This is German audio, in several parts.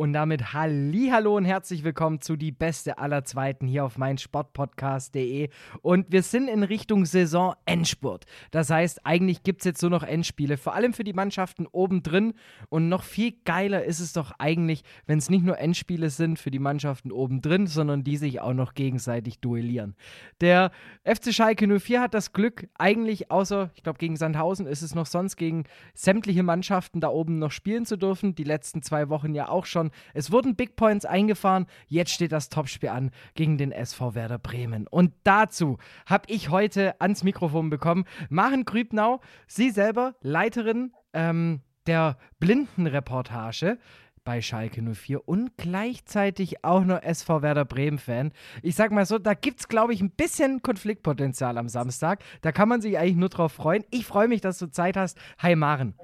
Und damit Hallo und herzlich willkommen zu die beste aller Zweiten hier auf meinsportpodcast.de. Und wir sind in Richtung Saison Endspurt. Das heißt, eigentlich gibt es jetzt nur noch Endspiele, vor allem für die Mannschaften oben drin. Und noch viel geiler ist es doch eigentlich, wenn es nicht nur Endspiele sind für die Mannschaften oben drin, sondern die sich auch noch gegenseitig duellieren. Der FC Schalke 04 hat das Glück, eigentlich außer, ich glaube, gegen Sandhausen ist es noch sonst gegen sämtliche Mannschaften da oben noch spielen zu dürfen. Die letzten zwei Wochen ja auch schon es wurden Big Points eingefahren. Jetzt steht das Topspiel an gegen den SV Werder Bremen. Und dazu habe ich heute ans Mikrofon bekommen Maren Grübnau, sie selber Leiterin ähm, der Blindenreportage bei Schalke 04 und gleichzeitig auch noch SV Werder Bremen-Fan. Ich sag mal so, da gibt es, glaube ich, ein bisschen Konfliktpotenzial am Samstag. Da kann man sich eigentlich nur drauf freuen. Ich freue mich, dass du Zeit hast. Hi Maren.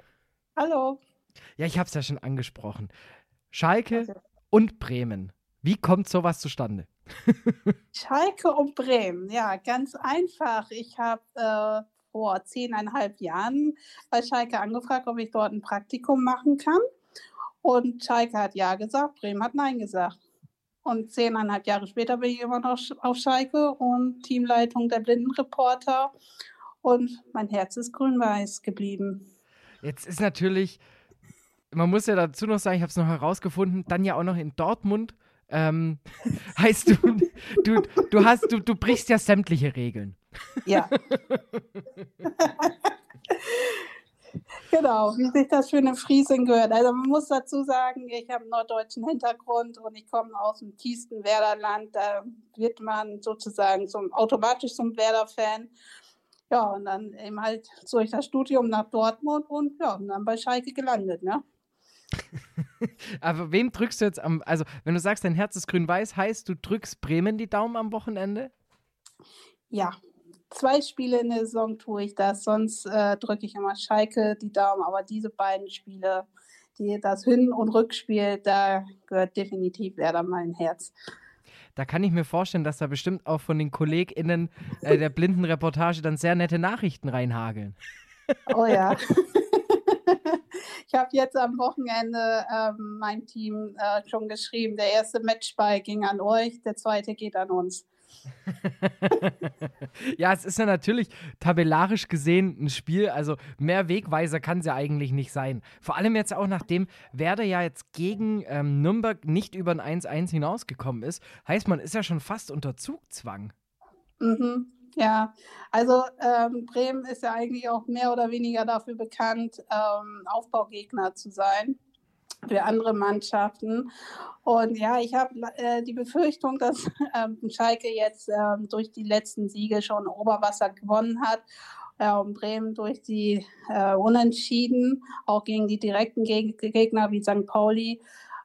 Hallo. Ja, ich habe es ja schon angesprochen. Schalke also. und Bremen. Wie kommt sowas zustande? Schalke und Bremen, ja, ganz einfach. Ich habe äh, vor zehneinhalb Jahren bei Schalke angefragt, ob ich dort ein Praktikum machen kann. Und Schalke hat ja gesagt, Bremen hat nein gesagt. Und zehneinhalb Jahre später bin ich immer noch auf Schalke und Teamleitung der Blindenreporter. Und mein Herz ist grün-weiß geblieben. Jetzt ist natürlich man muss ja dazu noch sagen, ich habe es noch herausgefunden, dann ja auch noch in Dortmund. Ähm, heißt du, du, du hast, du, du brichst ja sämtliche Regeln. Ja. genau, wie sich das für eine Friesin gehört. Also man muss dazu sagen, ich habe einen norddeutschen Hintergrund und ich komme aus dem tiefsten Werderland. Da wird man sozusagen zum, automatisch zum Werder-Fan. Ja, und dann eben halt durch das Studium nach Dortmund und ja, und dann bei Schalke gelandet, ne? Aber wem drückst du jetzt am, also wenn du sagst, dein Herz ist grün-weiß, heißt du drückst Bremen die Daumen am Wochenende? Ja, zwei Spiele in der Saison tue ich das, sonst äh, drücke ich immer Schalke die Daumen, aber diese beiden Spiele, die, das Hin- und Rückspiel, da gehört definitiv Werder mein Herz. Da kann ich mir vorstellen, dass da bestimmt auch von den KollegInnen äh, der Blindenreportage dann sehr nette Nachrichten reinhageln. Oh ja. ich habe jetzt am Wochenende ähm, mein Team äh, schon geschrieben, der erste Matchball ging an euch, der zweite geht an uns. ja, es ist ja natürlich tabellarisch gesehen ein Spiel, also mehr Wegweiser kann es ja eigentlich nicht sein. Vor allem jetzt auch nachdem Werder ja jetzt gegen ähm, Nürnberg nicht über ein 1-1 hinausgekommen ist, heißt man ist ja schon fast unter Zugzwang. Mhm. Ja, also ähm, Bremen ist ja eigentlich auch mehr oder weniger dafür bekannt, ähm, Aufbaugegner zu sein für andere Mannschaften. Und ja, ich habe äh, die Befürchtung, dass ähm, Schalke jetzt ähm, durch die letzten Siege schon Oberwasser gewonnen hat. Äh, und Bremen durch die äh, Unentschieden, auch gegen die direkten Geg Gegner wie St. Pauli,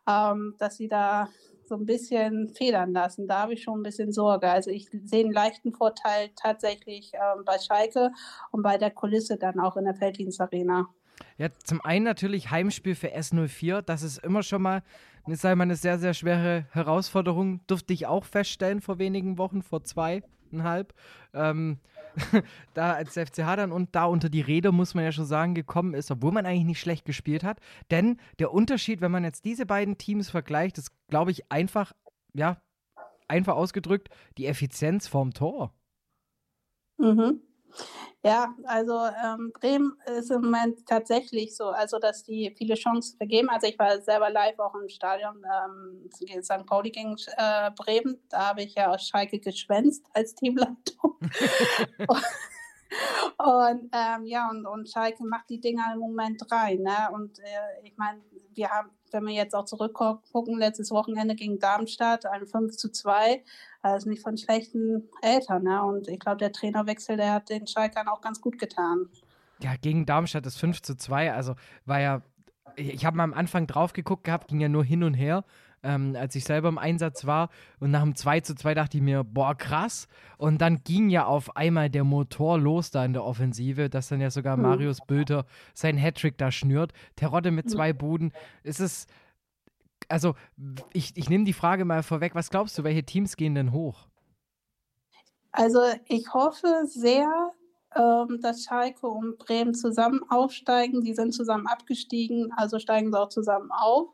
ähm, dass sie da so ein bisschen federn lassen. Da habe ich schon ein bisschen Sorge. Also ich sehe einen leichten Vorteil tatsächlich ähm, bei Schalke und bei der Kulisse dann auch in der Felddienstarena. Ja, zum einen natürlich Heimspiel für S04. Das ist immer schon mal, sage mal, eine sehr, sehr schwere Herausforderung. Durfte ich auch feststellen vor wenigen Wochen, vor zweieinhalb. Ähm, da als FCH dann und da unter die Rede, muss man ja schon sagen, gekommen ist, obwohl man eigentlich nicht schlecht gespielt hat. Denn der Unterschied, wenn man jetzt diese beiden Teams vergleicht, ist, glaube ich, einfach, ja, einfach ausgedrückt, die Effizienz vorm Tor. Mhm. Ja, also ähm, Bremen ist im Moment tatsächlich so, also dass die viele Chancen vergeben. Also ich war selber live auch im Stadion ähm, St. Pauli gegen äh, Bremen. Da habe ich ja aus Schalke geschwänzt als Teamleitung. und ähm, ja, und, und Schalke macht die Dinger im Moment rein. Ne? Und äh, ich meine, wir haben, wenn wir jetzt auch zurückgucken, letztes Wochenende gegen Darmstadt, ein 5 zu 2 also nicht von schlechten Eltern. Ne? Und ich glaube, der Trainerwechsel, der hat den Schalkern auch ganz gut getan. Ja, gegen Darmstadt ist 5 zu 2. Also war ja, ich habe mal am Anfang drauf geguckt gehabt, ging ja nur hin und her. Ähm, als ich selber im Einsatz war. Und nach dem 2 zu 2 dachte ich mir, boah, krass. Und dann ging ja auf einmal der Motor los da in der Offensive, dass dann ja sogar mhm. Marius Bülter sein Hattrick da schnürt. Terodde mit zwei Buden. Es ist also ich, ich nehme die Frage mal vorweg, was glaubst du, welche Teams gehen denn hoch? Also ich hoffe sehr, ähm, dass Schalke und Bremen zusammen aufsteigen. Die sind zusammen abgestiegen, also steigen sie auch zusammen auf.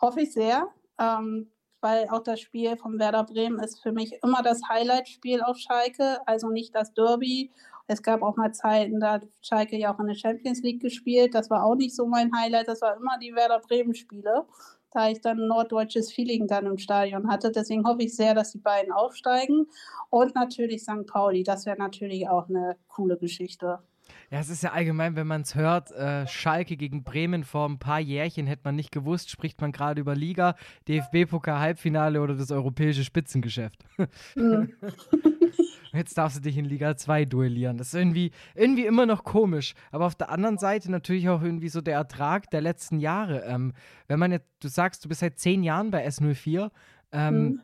Hoffe ich sehr, ähm, weil auch das Spiel von Werder Bremen ist für mich immer das Highlight-Spiel auf Schalke, also nicht das Derby. Es gab auch mal Zeiten, da hat Schalke ja auch in der Champions League gespielt. Das war auch nicht so mein Highlight, das war immer die Werder Bremen-Spiele da ich dann ein norddeutsches Feeling dann im Stadion hatte. Deswegen hoffe ich sehr, dass die beiden aufsteigen. Und natürlich St. Pauli, das wäre natürlich auch eine coole Geschichte. Ja, es ist ja allgemein, wenn man es hört, äh, Schalke gegen Bremen vor ein paar Jährchen hätte man nicht gewusst, spricht man gerade über Liga, DFB-Pokal-Halbfinale oder das europäische Spitzengeschäft. Mhm. Jetzt darfst du dich in Liga 2 duellieren. Das ist irgendwie, irgendwie immer noch komisch. Aber auf der anderen Seite natürlich auch irgendwie so der Ertrag der letzten Jahre. Ähm, wenn man jetzt, du sagst, du bist seit zehn Jahren bei S04, ähm, mhm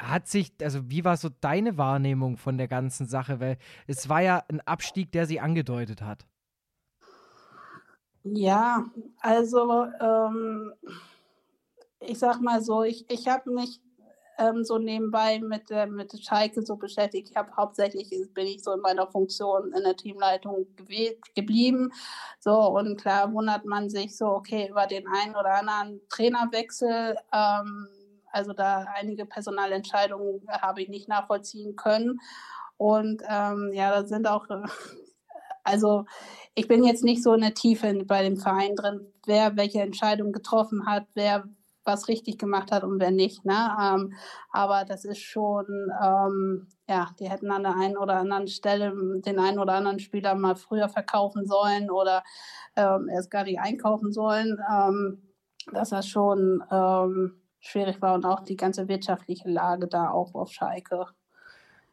hat sich, also wie war so deine Wahrnehmung von der ganzen Sache? Weil es war ja ein Abstieg, der sie angedeutet hat. Ja, also ähm, ich sag mal so, ich, ich habe mich ähm, so nebenbei mit, äh, mit Schalke so beschäftigt. Ich habe hauptsächlich, bin ich so in meiner Funktion in der Teamleitung geblieben. So, und klar wundert man sich so, okay, über den einen oder anderen Trainerwechsel ähm, also da einige Personalentscheidungen habe ich nicht nachvollziehen können. Und ähm, ja, da sind auch, also ich bin jetzt nicht so in der Tiefe bei dem Verein drin, wer welche Entscheidung getroffen hat, wer was richtig gemacht hat und wer nicht. Ne? Ähm, aber das ist schon, ähm, ja, die hätten an der einen oder anderen Stelle den einen oder anderen Spieler mal früher verkaufen sollen oder ähm, erst gar nicht einkaufen sollen. Ähm, das ist schon, ähm, schwierig war und auch die ganze wirtschaftliche Lage da auch auf Schalke.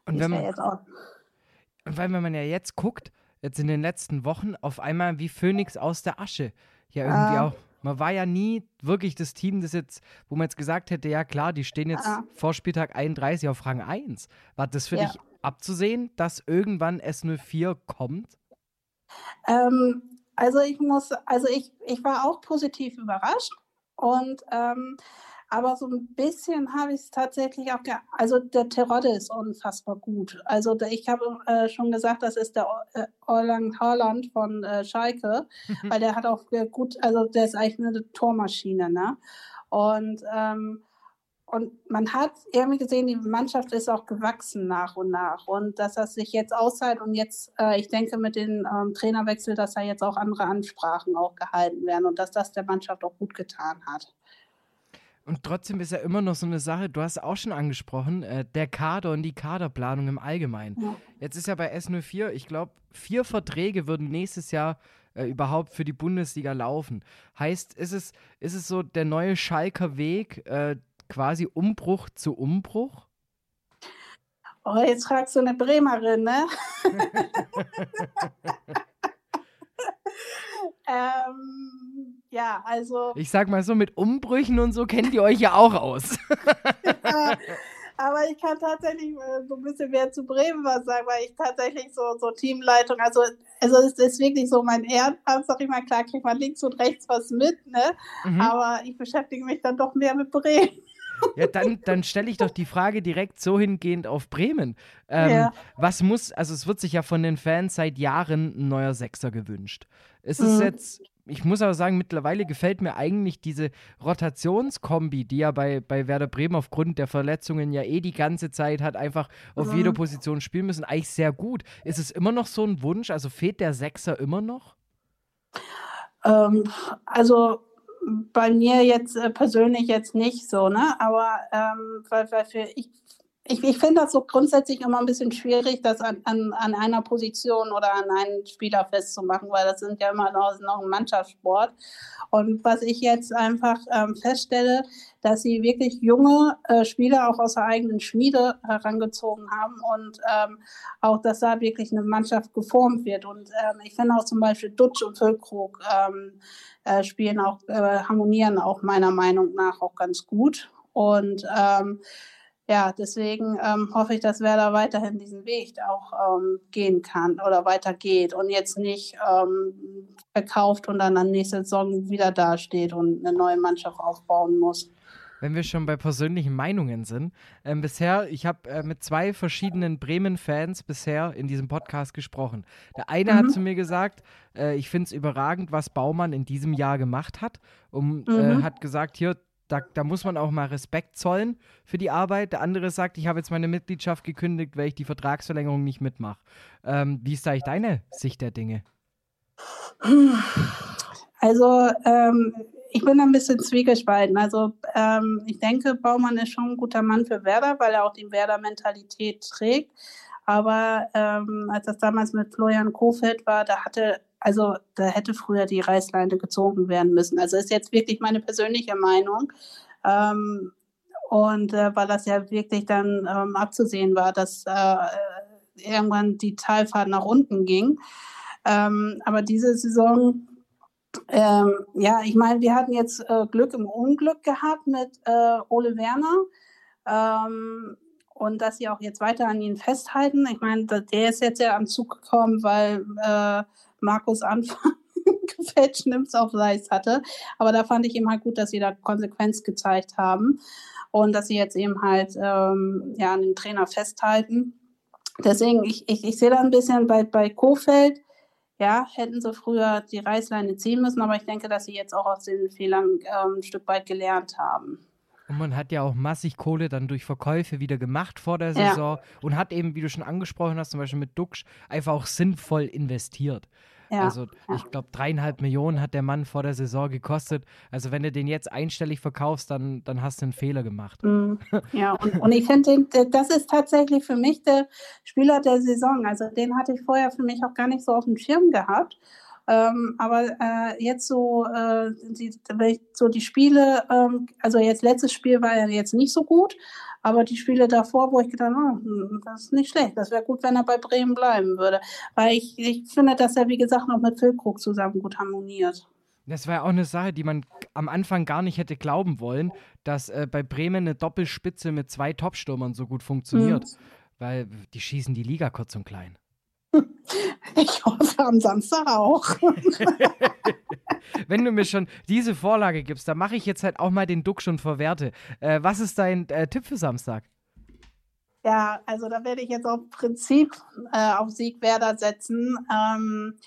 Und wenn, man, ja und weil, wenn man ja jetzt guckt, jetzt in den letzten Wochen, auf einmal wie Phönix aus der Asche. Ja, irgendwie ah. auch. Man war ja nie wirklich das Team, das jetzt, wo man jetzt gesagt hätte, ja klar, die stehen jetzt ah. vor Spieltag 31 auf Rang 1. War das für ja. dich abzusehen, dass irgendwann S04 kommt? Ähm, also ich muss, also ich, ich war auch positiv überrascht und ähm, aber so ein bisschen habe ich es tatsächlich auch, also der Terodde ist unfassbar gut. Also ich habe äh, schon gesagt, das ist der äh, Orland Haaland von äh, Schalke, weil der hat auch gut, also der ist eigentlich eine Tormaschine, ne? Und ähm, und man hat irgendwie gesehen, die Mannschaft ist auch gewachsen nach und nach. Und dass das sich jetzt auszahlt und jetzt, äh, ich denke mit dem ähm, Trainerwechsel, dass da jetzt auch andere Ansprachen auch gehalten werden und dass das der Mannschaft auch gut getan hat. Und trotzdem ist ja immer noch so eine Sache, du hast auch schon angesprochen, äh, der Kader und die Kaderplanung im Allgemeinen. Jetzt ist ja bei S04, ich glaube, vier Verträge würden nächstes Jahr äh, überhaupt für die Bundesliga laufen. Heißt, ist es, ist es so der neue Schalker Weg, äh, quasi Umbruch zu Umbruch? Oh, jetzt fragst du eine Bremerin, ne? ähm, ja, also. Ich sag mal so, mit Umbrüchen und so kennt ihr euch ja auch aus. aber ich kann tatsächlich äh, so ein bisschen mehr zu Bremen was sagen, weil ich tatsächlich so, so Teamleitung, also, also es ist wirklich so mein Ehrenplatz, sag ich mal, klar kriegt man links und rechts was mit, ne? Mhm. Aber ich beschäftige mich dann doch mehr mit Bremen. Ja, dann, dann stelle ich doch die Frage direkt so hingehend auf Bremen. Ähm, ja. Was muss, also es wird sich ja von den Fans seit Jahren ein neuer Sechser gewünscht. Ist es mhm. jetzt, ich muss aber sagen, mittlerweile gefällt mir eigentlich diese Rotationskombi, die ja bei, bei Werder Bremen aufgrund der Verletzungen ja eh die ganze Zeit hat einfach auf mhm. jeder Position spielen müssen, eigentlich sehr gut. Ist es immer noch so ein Wunsch? Also fehlt der Sechser immer noch? Ähm, also bei mir jetzt äh, persönlich jetzt nicht so, ne? Aber ähm, weil, weil für ich, ich, ich finde das so grundsätzlich immer ein bisschen schwierig, das an, an, an einer Position oder an einen Spieler festzumachen, weil das sind ja immer noch, noch ein Mannschaftssport. Und was ich jetzt einfach ähm, feststelle, dass sie wirklich junge äh, Spieler auch aus der eigenen Schmiede herangezogen haben und ähm, auch, dass da wirklich eine Mannschaft geformt wird. Und ähm, ich finde auch zum Beispiel Dutsch und Füllkrug ähm, äh, spielen auch, äh, harmonieren auch meiner Meinung nach auch ganz gut. Und ähm, ja, deswegen ähm, hoffe ich, dass Werder weiterhin diesen Weg auch ähm, gehen kann oder weitergeht und jetzt nicht ähm, verkauft und dann an nächste Saison wieder dasteht und eine neue Mannschaft aufbauen muss. wenn wir schon bei persönlichen Meinungen sind. Ähm, bisher, ich habe äh, mit zwei verschiedenen Bremen-Fans bisher in diesem Podcast gesprochen. Der eine mhm. hat zu mir gesagt, äh, ich finde es überragend, was Baumann in diesem Jahr gemacht hat. Um, äh, mhm. äh, hat gesagt, hier, da, da, muss man auch mal Respekt zollen für die Arbeit. Der andere sagt, ich habe jetzt meine Mitgliedschaft gekündigt, weil ich die Vertragsverlängerung nicht mitmache. Ähm, wie ist da eigentlich deine Sicht der Dinge? Also ähm, ich bin ein bisschen zwiegespalten. Also ähm, ich denke, Baumann ist schon ein guter Mann für Werder, weil er auch die Werder-Mentalität trägt. Aber ähm, als das damals mit Florian Kofeld war, da hatte, also da hätte früher die Reißleine gezogen werden müssen. Also ist jetzt wirklich meine persönliche Meinung. Ähm, und äh, weil das ja wirklich dann ähm, abzusehen war, dass äh, irgendwann die Talfahrt nach unten ging. Ähm, aber diese Saison ähm, ja, ich meine, wir hatten jetzt äh, Glück im Unglück gehabt mit äh, Ole Werner. Ähm, und dass sie auch jetzt weiter an ihn festhalten. Ich meine, der ist jetzt ja am Zug gekommen, weil äh, Markus Anfang gefälscht Nims auf Leis hatte. Aber da fand ich eben halt gut, dass sie da Konsequenz gezeigt haben und dass sie jetzt eben halt ähm, ja, an den Trainer festhalten. Deswegen, ich, ich, ich sehe da ein bisschen bei, bei Kofeld, ja, hätten sie früher die Reißleine ziehen müssen, aber ich denke, dass sie jetzt auch aus den Fehlern ähm, ein Stück weit gelernt haben. Und man hat ja auch massig Kohle dann durch Verkäufe wieder gemacht vor der Saison ja. und hat eben, wie du schon angesprochen hast, zum Beispiel mit Duxch, einfach auch sinnvoll investiert. Ja, also ich glaube, dreieinhalb Millionen hat der Mann vor der Saison gekostet. Also wenn du den jetzt einstellig verkaufst, dann, dann hast du einen Fehler gemacht. Mm, ja, und, und ich finde, das ist tatsächlich für mich der Spieler der Saison. Also den hatte ich vorher für mich auch gar nicht so auf dem Schirm gehabt. Ähm, aber äh, jetzt so, äh, die, so die Spiele, ähm, also jetzt letztes Spiel war ja jetzt nicht so gut, aber die Spiele davor, wo ich gedacht habe, oh, das ist nicht schlecht, das wäre gut, wenn er bei Bremen bleiben würde. Weil ich, ich finde, dass er, wie gesagt, noch mit Füllkrug zusammen gut harmoniert. Das war ja auch eine Sache, die man am Anfang gar nicht hätte glauben wollen, dass äh, bei Bremen eine Doppelspitze mit zwei Topstürmern so gut funktioniert. Mhm. Weil die schießen die Liga kurz und klein. Ich hoffe am Samstag auch. Wenn du mir schon diese Vorlage gibst, dann mache ich jetzt halt auch mal den Duck schon verwerte. Äh, was ist dein äh, Tipp für Samstag? Ja, also da werde ich jetzt auf Prinzip äh, auf Sieg Werder setzen. Ähm,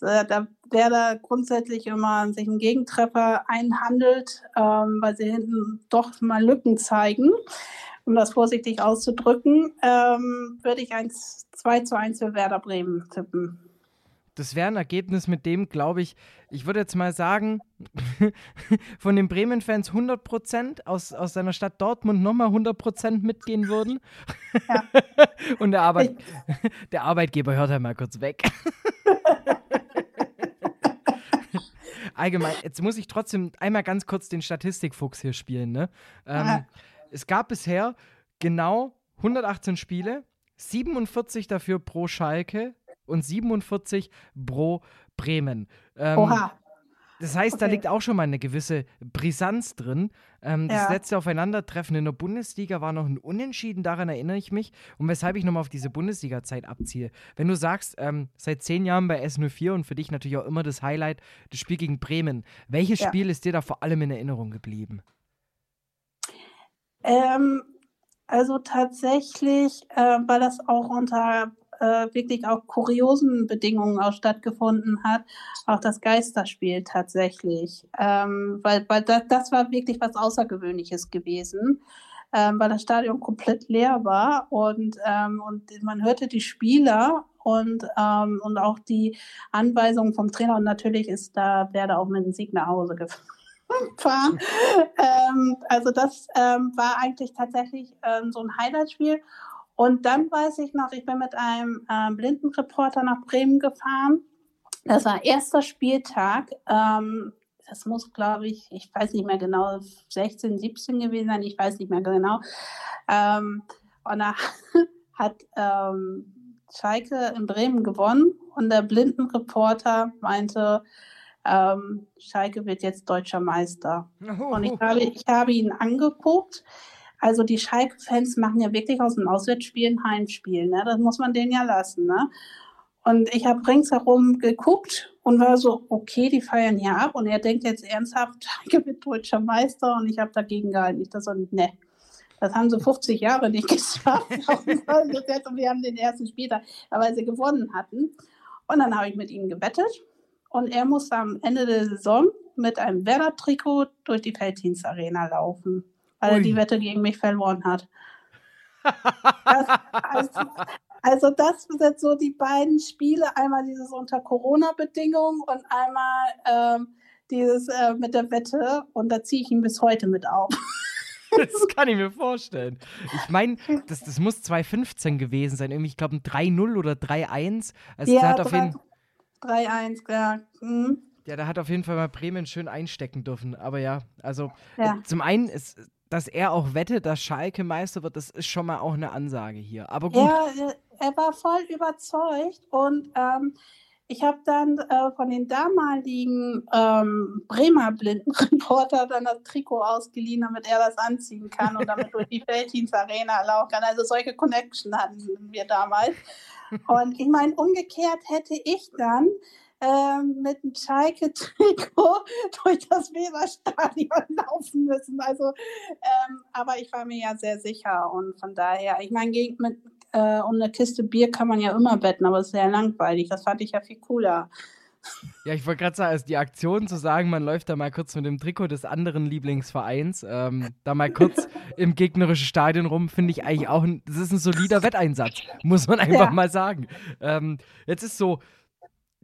da Werder grundsätzlich immer sich einen Gegentreffer einhandelt, ähm, weil sie hinten doch mal Lücken zeigen um das vorsichtig auszudrücken, ähm, würde ich 1, 2 zu 1 für Werder Bremen tippen. Das wäre ein Ergebnis, mit dem, glaube ich, ich würde jetzt mal sagen, von den Bremen-Fans 100 Prozent, aus, aus seiner Stadt Dortmund nochmal 100 Prozent mitgehen würden. Ja. Und der, Arbeit, der Arbeitgeber hört halt mal kurz weg. Allgemein, jetzt muss ich trotzdem einmal ganz kurz den Statistikfuchs hier spielen. Ne? Ähm, es gab bisher genau 118 Spiele, 47 dafür pro Schalke und 47 pro Bremen. Ähm, Oha. Das heißt, okay. da liegt auch schon mal eine gewisse Brisanz drin. Ähm, das ja. letzte Aufeinandertreffen in der Bundesliga war noch ein Unentschieden, daran erinnere ich mich. Und weshalb ich nochmal auf diese Bundesliga-Zeit abziehe. Wenn du sagst, ähm, seit zehn Jahren bei S04 und für dich natürlich auch immer das Highlight, das Spiel gegen Bremen. Welches ja. Spiel ist dir da vor allem in Erinnerung geblieben? Ähm, also tatsächlich, äh, weil das auch unter äh, wirklich auch kuriosen Bedingungen auch stattgefunden hat, auch das Geisterspiel tatsächlich. Ähm, weil weil das, das war wirklich was Außergewöhnliches gewesen. Ähm, weil das Stadion komplett leer war und, ähm, und man hörte die Spieler und, ähm, und auch die Anweisungen vom Trainer und natürlich ist da Werder auch mit dem Sieg nach Hause gefahren fahren. ähm, also das ähm, war eigentlich tatsächlich ähm, so ein Highlight-Spiel. Und dann weiß ich noch, ich bin mit einem äh, Blindenreporter nach Bremen gefahren. Das war erster Spieltag. Ähm, das muss, glaube ich, ich weiß nicht mehr genau, 16, 17 gewesen sein, ich weiß nicht mehr genau. Ähm, und da hat ähm, Schalke in Bremen gewonnen und der Blindenreporter meinte, ähm, Schalke wird jetzt deutscher Meister. Oh. Und ich habe, ich habe ihn angeguckt. Also die Schalke-Fans machen ja wirklich aus dem Auswärtsspiel ein Heimspiel. Ne? Das muss man denen ja lassen. Ne? Und ich habe ringsherum geguckt und war so, okay, die feiern hier ab. Und er denkt jetzt ernsthaft, ich bin deutscher Meister und ich habe dagegen gehalten. Ich dachte so, ne, das haben sie 50 Jahre nicht geschafft. und wir haben den ersten Spieltag, weil sie gewonnen hatten. Und dann habe ich mit ihm gewettet. Und er musste am Ende der Saison mit einem Werder-Trikot durch die Felddienstarena laufen, weil Ui. er die Wette gegen mich verloren hat. Das, also, also, das sind so die beiden Spiele, einmal dieses unter Corona-Bedingungen und einmal ähm, dieses äh, mit der Wette und da ziehe ich ihn bis heute mit auf. Das kann ich mir vorstellen. Ich meine, das, das muss 2015 gewesen sein. Irgendwie, ich glaube, ein 3-0 oder 3-1. Also ja, 3-1, ja. Mhm. Ja, da hat auf jeden Fall mal Bremen schön einstecken dürfen. Aber ja, also ja. Äh, zum einen ist, dass er auch wettet, dass Schalke Meister wird, das ist schon mal auch eine Ansage hier. Aber gut. Ja, er war voll überzeugt und ähm, ich habe dann äh, von den damaligen ähm, Bremer Blindenreporter dann das Trikot ausgeliehen, damit er das anziehen kann und damit durch die Felddienst Arena laufen kann. Also solche Connection hatten wir damals. Und ich meine, umgekehrt hätte ich dann mit einem Schalke-Trikot durch das Weserstadion laufen müssen. Also, ähm, aber ich war mir ja sehr sicher und von daher, ich meine, mit, äh, um eine Kiste Bier kann man ja immer betten, aber es ist sehr langweilig. Das fand ich ja viel cooler. Ja, ich wollte gerade sagen, also die Aktion zu sagen, man läuft da mal kurz mit dem Trikot des anderen Lieblingsvereins, ähm, da mal kurz im gegnerischen Stadion rum, finde ich eigentlich auch, ein, das ist ein solider Wetteinsatz, muss man einfach ja. mal sagen. Ähm, jetzt ist so,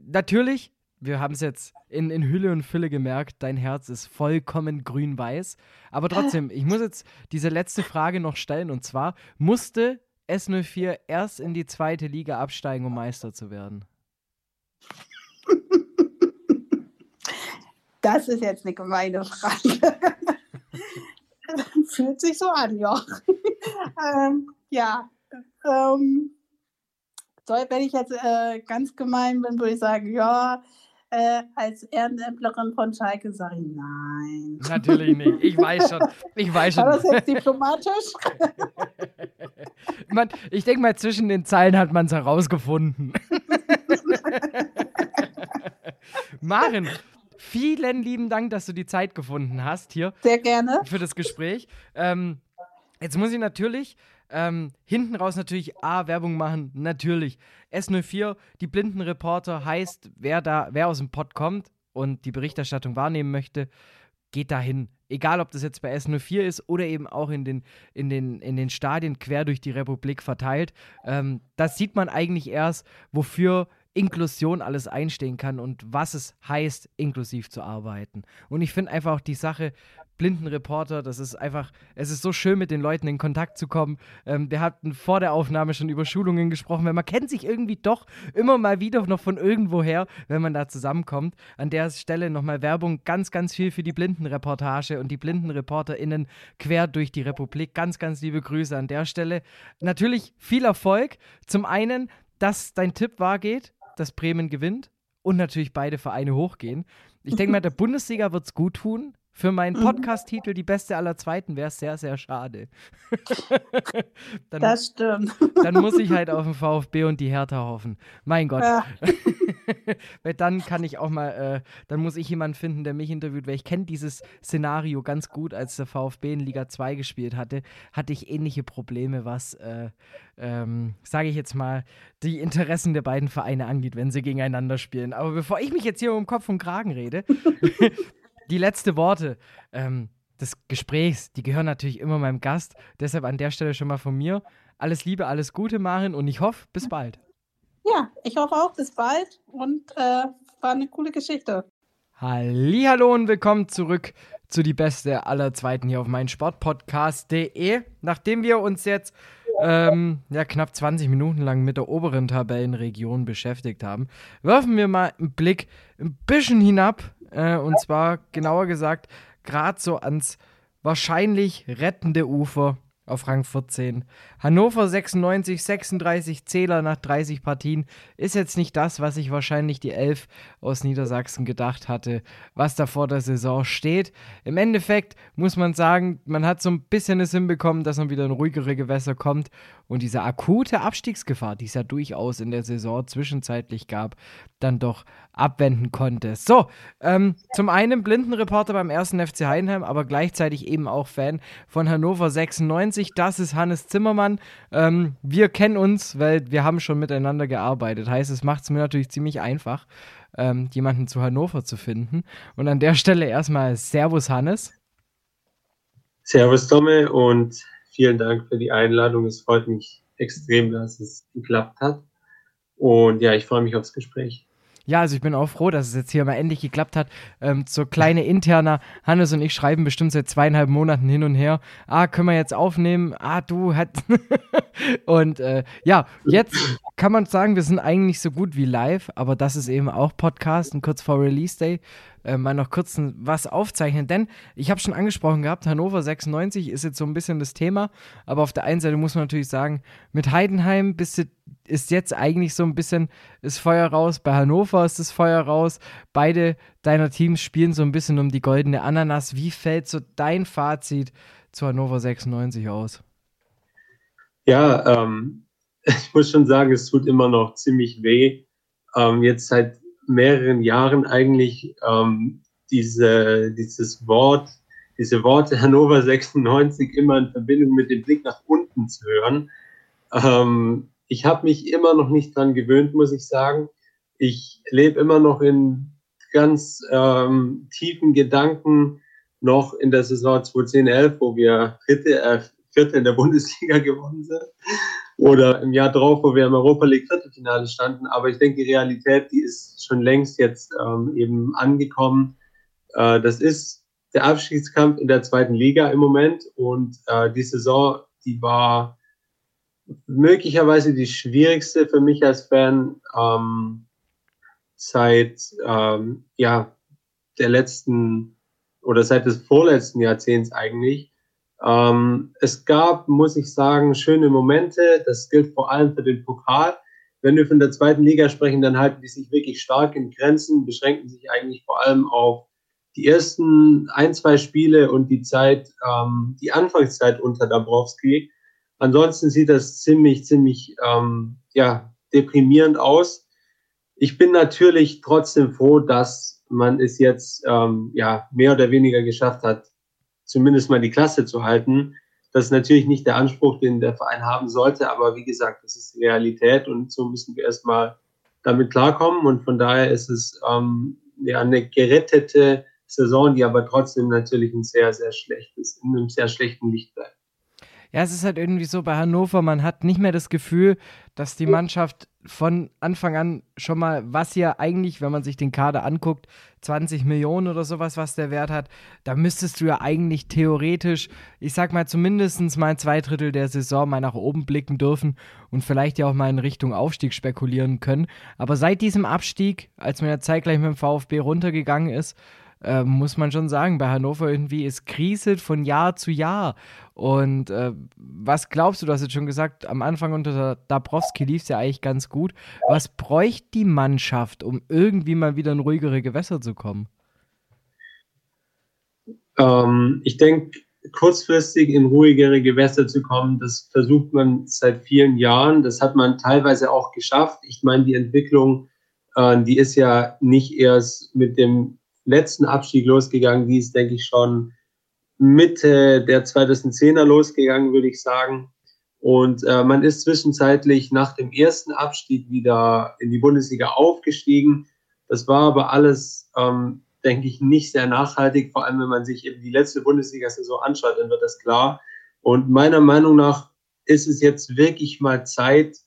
natürlich, wir haben es jetzt in, in Hülle und Fülle gemerkt, dein Herz ist vollkommen grün-weiß. Aber trotzdem, ich muss jetzt diese letzte Frage noch stellen und zwar, musste S04 erst in die zweite Liga absteigen, um Meister zu werden? Das ist jetzt eine gemeine Frage. Fühlt sich so an, ja. ähm, ja. Ähm, wenn ich jetzt äh, ganz gemein bin, würde ich sagen, ja, äh, als Ehrenämtlerin von Schalke sage ich nein. Natürlich nicht. Ich weiß schon. Ich weiß schon. War das jetzt diplomatisch? man, ich denke mal, zwischen den Zeilen hat man es herausgefunden. Maren, vielen lieben Dank, dass du die Zeit gefunden hast hier. Sehr gerne. Für das Gespräch. Ähm, jetzt muss ich natürlich ähm, hinten raus natürlich A, Werbung machen, natürlich. S04, die Blindenreporter heißt, wer da, wer aus dem Pod kommt und die Berichterstattung wahrnehmen möchte, geht dahin. Egal, ob das jetzt bei S04 ist oder eben auch in den, in den, in den Stadien quer durch die Republik verteilt. Ähm, das sieht man eigentlich erst, wofür Inklusion alles einstehen kann und was es heißt, inklusiv zu arbeiten. Und ich finde einfach auch die Sache Blindenreporter. Das ist einfach, es ist so schön, mit den Leuten in Kontakt zu kommen. Ähm, wir hatten vor der Aufnahme schon über Schulungen gesprochen, weil man kennt sich irgendwie doch immer mal wieder noch von irgendwoher, wenn man da zusammenkommt. An der Stelle nochmal Werbung, ganz, ganz viel für die Blindenreportage und die BlindenreporterInnen quer durch die Republik. Ganz, ganz liebe Grüße an der Stelle. Natürlich viel Erfolg. Zum einen, dass dein Tipp wahr geht, dass Bremen gewinnt und natürlich beide Vereine hochgehen. Ich denke mal, der Bundesliga wird es gut tun. Für meinen mhm. Podcast-Titel Die Beste aller Zweiten wäre es sehr, sehr schade. dann, das stimmt. dann muss ich halt auf den VfB und die Hertha hoffen. Mein Gott. Ja. weil dann kann ich auch mal, äh, dann muss ich jemanden finden, der mich interviewt, weil ich kenne dieses Szenario ganz gut, als der VfB in Liga 2 gespielt hatte, hatte ich ähnliche Probleme, was, äh, ähm, sage ich jetzt mal, die Interessen der beiden Vereine angeht, wenn sie gegeneinander spielen. Aber bevor ich mich jetzt hier um Kopf und Kragen rede, die letzten Worte ähm, des Gesprächs, die gehören natürlich immer meinem Gast. Deshalb an der Stelle schon mal von mir. Alles Liebe, alles Gute, Marin, und ich hoffe, bis bald. Ja, ich hoffe auch, bis bald und äh, war eine coole Geschichte. Hallo und willkommen zurück zu die beste aller Zweiten hier auf meinen Sportpodcast.de. Nachdem wir uns jetzt ähm, ja, knapp 20 Minuten lang mit der oberen Tabellenregion beschäftigt haben, werfen wir mal einen Blick ein bisschen hinab äh, und zwar genauer gesagt gerade so ans wahrscheinlich rettende Ufer auf Rang 14. Hannover 96, 36 Zähler nach 30 Partien ist jetzt nicht das, was sich wahrscheinlich die Elf aus Niedersachsen gedacht hatte, was da vor der Saison steht. Im Endeffekt muss man sagen, man hat so ein bisschen es hinbekommen, dass man wieder in ruhigere Gewässer kommt und diese akute Abstiegsgefahr, die es ja durchaus in der Saison zwischenzeitlich gab, dann doch abwenden konnte. So, ähm, zum einen Blindenreporter beim ersten FC Heidenheim, aber gleichzeitig eben auch Fan von Hannover 96. Das ist Hannes Zimmermann. Ähm, wir kennen uns, weil wir haben schon miteinander gearbeitet. Heißt, es macht es mir natürlich ziemlich einfach, ähm, jemanden zu Hannover zu finden. Und an der Stelle erstmal Servus Hannes. Servus Tomme und vielen Dank für die Einladung. Es freut mich extrem, dass es geklappt hat. Und ja, ich freue mich aufs Gespräch. Ja, also ich bin auch froh, dass es jetzt hier mal endlich geklappt hat. Ähm, so kleine interner, Hannes und ich schreiben bestimmt seit zweieinhalb Monaten hin und her. Ah, können wir jetzt aufnehmen? Ah, du hat. und äh, ja, jetzt kann man sagen, wir sind eigentlich so gut wie live, aber das ist eben auch Podcast und kurz vor Release Day äh, mal noch kurz was aufzeichnen. Denn ich habe schon angesprochen gehabt, Hannover 96 ist jetzt so ein bisschen das Thema. Aber auf der einen Seite muss man natürlich sagen, mit Heidenheim bist du, ist jetzt eigentlich so ein bisschen das Feuer raus. Bei Hannover ist das Feuer raus. Beide deiner Teams spielen so ein bisschen um die goldene Ananas. Wie fällt so dein Fazit zu Hannover 96 aus? Ja, ähm, ich muss schon sagen, es tut immer noch ziemlich weh. Ähm, jetzt seit mehreren Jahren eigentlich ähm, diese, dieses Wort, diese Worte Hannover 96 immer in Verbindung mit dem Blick nach unten zu hören. Ähm, ich habe mich immer noch nicht dran gewöhnt, muss ich sagen. Ich lebe immer noch in ganz ähm, tiefen Gedanken noch in der Saison 2010-11, wo wir dritte, äh, vierte in der Bundesliga gewonnen sind oder im Jahr drauf, wo wir im Europa League Viertelfinale standen. Aber ich denke, die Realität, die ist schon längst jetzt ähm, eben angekommen. Äh, das ist der Abschiedskampf in der zweiten Liga im Moment und äh, die Saison, die war möglicherweise die schwierigste für mich als Fan ähm, seit ähm, ja der letzten oder seit des vorletzten Jahrzehnts eigentlich. Ähm, es gab, muss ich sagen, schöne Momente. Das gilt vor allem für den Pokal. Wenn wir von der zweiten Liga sprechen, dann halten die sich wirklich stark in Grenzen, beschränken sich eigentlich vor allem auf die ersten ein, zwei Spiele und die Zeit, ähm, die Anfangszeit unter Dabrowski. Ansonsten sieht das ziemlich, ziemlich ähm, ja, deprimierend aus. Ich bin natürlich trotzdem froh, dass man es jetzt ähm, ja, mehr oder weniger geschafft hat, zumindest mal die Klasse zu halten. Das ist natürlich nicht der Anspruch, den der Verein haben sollte, aber wie gesagt, das ist die Realität und so müssen wir erstmal damit klarkommen und von daher ist es ähm, ja, eine gerettete Saison, die aber trotzdem natürlich ein sehr, sehr schlechtes, in einem sehr schlechten Licht bleibt. Ja, es ist halt irgendwie so bei Hannover, man hat nicht mehr das Gefühl, dass die Mannschaft von Anfang an schon mal, was hier eigentlich, wenn man sich den Kader anguckt, 20 Millionen oder sowas, was der Wert hat, da müsstest du ja eigentlich theoretisch, ich sag mal, zumindest mal zwei Drittel der Saison mal nach oben blicken dürfen und vielleicht ja auch mal in Richtung Aufstieg spekulieren können. Aber seit diesem Abstieg, als man ja zeitgleich mit dem VfB runtergegangen ist, äh, muss man schon sagen, bei Hannover irgendwie, es kriselt von Jahr zu Jahr. Und äh, was glaubst du, du hast jetzt schon gesagt, am Anfang unter Dabrowski lief es ja eigentlich ganz gut. Was bräuchte die Mannschaft, um irgendwie mal wieder in ruhigere Gewässer zu kommen? Ähm, ich denke, kurzfristig in ruhigere Gewässer zu kommen, das versucht man seit vielen Jahren. Das hat man teilweise auch geschafft. Ich meine, die Entwicklung, äh, die ist ja nicht erst mit dem letzten Abstieg losgegangen. Die ist, denke ich, schon Mitte der 2010er losgegangen, würde ich sagen. Und äh, man ist zwischenzeitlich nach dem ersten Abstieg wieder in die Bundesliga aufgestiegen. Das war aber alles, ähm, denke ich, nicht sehr nachhaltig. Vor allem, wenn man sich eben die letzte Bundesliga-Saison anschaut, dann wird das klar. Und meiner Meinung nach ist es jetzt wirklich mal Zeit,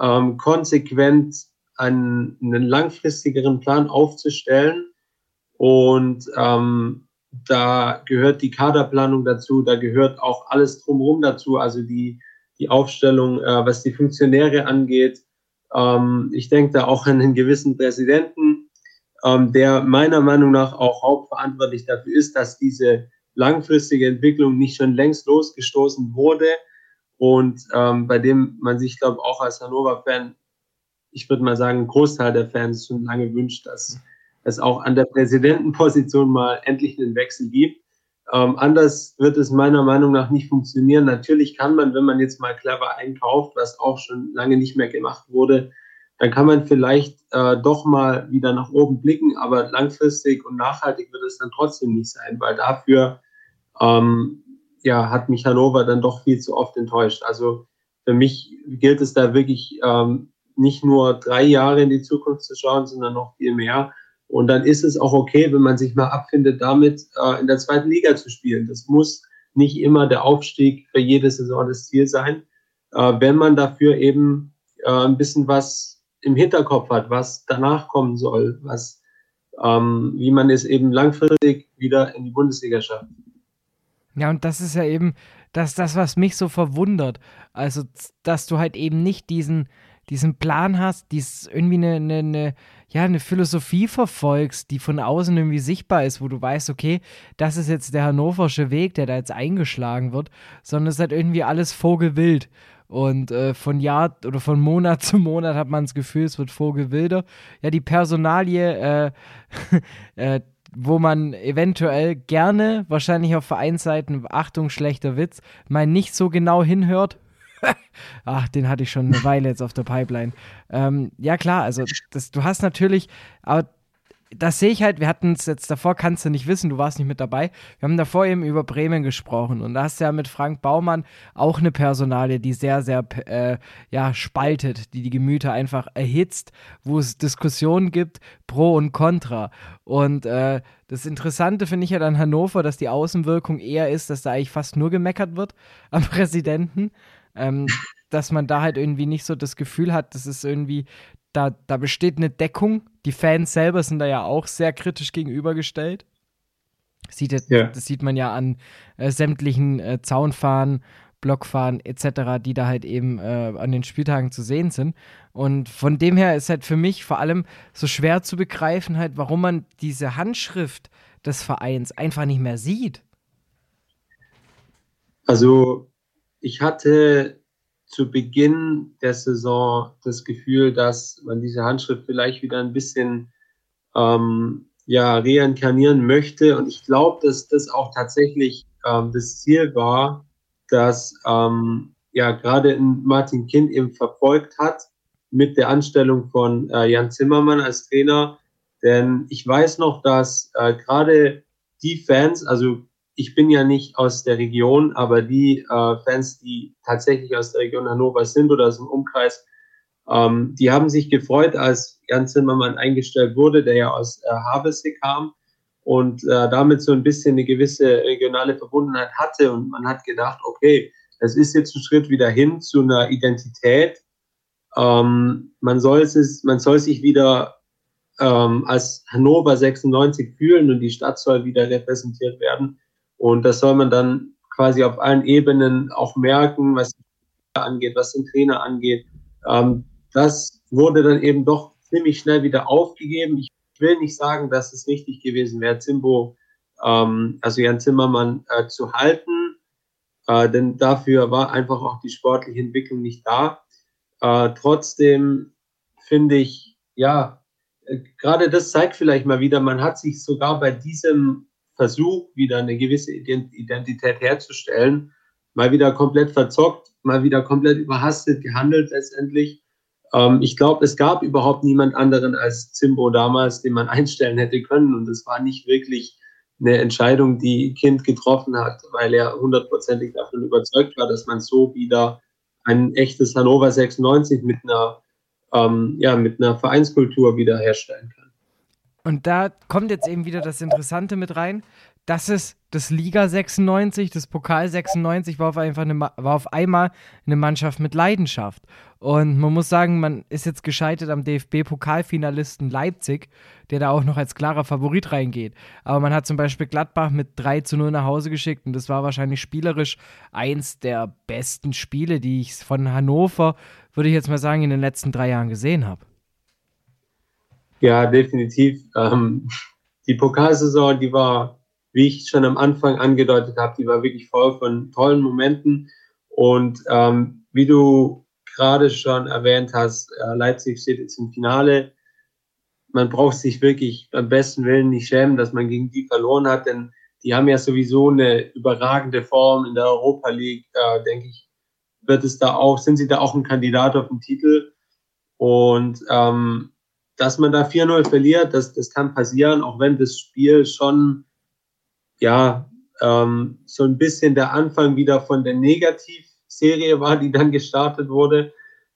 ähm, konsequent einen, einen langfristigeren Plan aufzustellen und ähm, da gehört die Kaderplanung dazu, da gehört auch alles drumherum dazu, also die, die Aufstellung, äh, was die Funktionäre angeht. Ähm, ich denke da auch an einen gewissen Präsidenten, ähm, der meiner Meinung nach auch hauptverantwortlich dafür ist, dass diese langfristige Entwicklung nicht schon längst losgestoßen wurde und ähm, bei dem man sich, glaube ich, auch als Hannover-Fan, ich würde mal sagen, Großteil der Fans schon lange wünscht, dass es auch an der Präsidentenposition mal endlich einen Wechsel gibt. Ähm, anders wird es meiner Meinung nach nicht funktionieren. Natürlich kann man, wenn man jetzt mal clever einkauft, was auch schon lange nicht mehr gemacht wurde, dann kann man vielleicht äh, doch mal wieder nach oben blicken, aber langfristig und nachhaltig wird es dann trotzdem nicht sein, weil dafür ähm, ja, hat mich Hannover dann doch viel zu oft enttäuscht. Also für mich gilt es da wirklich ähm, nicht nur drei Jahre in die Zukunft zu schauen, sondern noch viel mehr. Und dann ist es auch okay, wenn man sich mal abfindet, damit äh, in der zweiten Liga zu spielen. Das muss nicht immer der Aufstieg für jede Saison das Ziel sein, äh, wenn man dafür eben äh, ein bisschen was im Hinterkopf hat, was danach kommen soll, was, ähm, wie man es eben langfristig wieder in die Bundesliga schafft. Ja, und das ist ja eben das, das, was mich so verwundert. Also, dass du halt eben nicht diesen, diesen Plan hast, dies irgendwie eine, eine, eine, ja, eine Philosophie verfolgst, die von außen irgendwie sichtbar ist, wo du weißt, okay, das ist jetzt der hannoversche Weg, der da jetzt eingeschlagen wird, sondern es ist halt irgendwie alles vogelwild. Und äh, von Jahr oder von Monat zu Monat hat man das Gefühl, es wird vogelwilder. Ja, die Personalie, äh, äh, wo man eventuell gerne, wahrscheinlich auf Vereinsseiten, Achtung, schlechter Witz, mal nicht so genau hinhört, Ach, den hatte ich schon eine Weile jetzt auf der Pipeline. Ähm, ja, klar, also das, du hast natürlich, aber das sehe ich halt, wir hatten es jetzt davor, kannst du nicht wissen, du warst nicht mit dabei. Wir haben davor eben über Bremen gesprochen und da hast du ja mit Frank Baumann auch eine Personalie, die sehr, sehr äh, ja, spaltet, die die Gemüter einfach erhitzt, wo es Diskussionen gibt, pro und contra. Und äh, das Interessante finde ich ja dann Hannover, dass die Außenwirkung eher ist, dass da eigentlich fast nur gemeckert wird am Präsidenten ähm, dass man da halt irgendwie nicht so das Gefühl hat, das ist irgendwie, da, da besteht eine Deckung. Die Fans selber sind da ja auch sehr kritisch gegenübergestellt. Sieht, ja. Das sieht man ja an äh, sämtlichen äh, Zaunfahren, Blockfahren etc., die da halt eben äh, an den Spieltagen zu sehen sind. Und von dem her ist halt für mich vor allem so schwer zu begreifen, halt, warum man diese Handschrift des Vereins einfach nicht mehr sieht. Also ich hatte zu Beginn der Saison das Gefühl, dass man diese Handschrift vielleicht wieder ein bisschen ähm, ja, reinkarnieren möchte. Und ich glaube, dass das auch tatsächlich ähm, das Ziel war, dass ähm, ja gerade Martin Kind eben verfolgt hat mit der Anstellung von äh, Jan Zimmermann als Trainer. Denn ich weiß noch, dass äh, gerade die Fans, also ich bin ja nicht aus der Region, aber die äh, Fans, die tatsächlich aus der Region Hannover sind oder aus dem Umkreis, ähm, die haben sich gefreut, als Jan Zimmermann eingestellt wurde, der ja aus äh, Havelse kam und äh, damit so ein bisschen eine gewisse regionale Verbundenheit hatte. Und man hat gedacht, okay, das ist jetzt ein Schritt wieder hin zu einer Identität. Ähm, man, soll es, man soll sich wieder ähm, als Hannover 96 fühlen und die Stadt soll wieder repräsentiert werden. Und das soll man dann quasi auf allen Ebenen auch merken, was angeht, was den Trainer angeht. Ähm, das wurde dann eben doch ziemlich schnell wieder aufgegeben. Ich will nicht sagen, dass es richtig gewesen wäre, Zimbo, ähm, also Jan Zimmermann äh, zu halten, äh, denn dafür war einfach auch die sportliche Entwicklung nicht da. Äh, trotzdem finde ich, ja, äh, gerade das zeigt vielleicht mal wieder, man hat sich sogar bei diesem Versuch, wieder eine gewisse Identität herzustellen, mal wieder komplett verzockt, mal wieder komplett überhastet gehandelt letztendlich. Ähm, ich glaube, es gab überhaupt niemand anderen als Zimbo damals, den man einstellen hätte können. Und es war nicht wirklich eine Entscheidung, die Kind getroffen hat, weil er hundertprozentig davon überzeugt war, dass man so wieder ein echtes Hannover 96 mit einer, ähm, ja, mit einer Vereinskultur wiederherstellen kann. Und da kommt jetzt eben wieder das Interessante mit rein. Das ist das Liga 96, das Pokal 96 war auf, einfach eine, war auf einmal eine Mannschaft mit Leidenschaft. Und man muss sagen, man ist jetzt gescheitert am DFB-Pokalfinalisten Leipzig, der da auch noch als klarer Favorit reingeht. Aber man hat zum Beispiel Gladbach mit 3 zu 0 nach Hause geschickt und das war wahrscheinlich spielerisch eins der besten Spiele, die ich von Hannover, würde ich jetzt mal sagen, in den letzten drei Jahren gesehen habe. Ja, definitiv. Ähm, die Pokalsaison, die war wie ich schon am Anfang angedeutet habe, die war wirklich voll von tollen Momenten. Und ähm, wie du gerade schon erwähnt hast, äh, Leipzig steht jetzt im Finale. Man braucht sich wirklich am besten Willen nicht schämen, dass man gegen die verloren hat, denn die haben ja sowieso eine überragende Form in der Europa League, äh, denke ich, wird es da auch, sind sie da auch ein Kandidat auf den Titel. Und ähm, dass man da 4-0 verliert, das, das kann passieren, auch wenn das Spiel schon, ja, ähm, so ein bisschen der Anfang wieder von der Negativserie war, die dann gestartet wurde.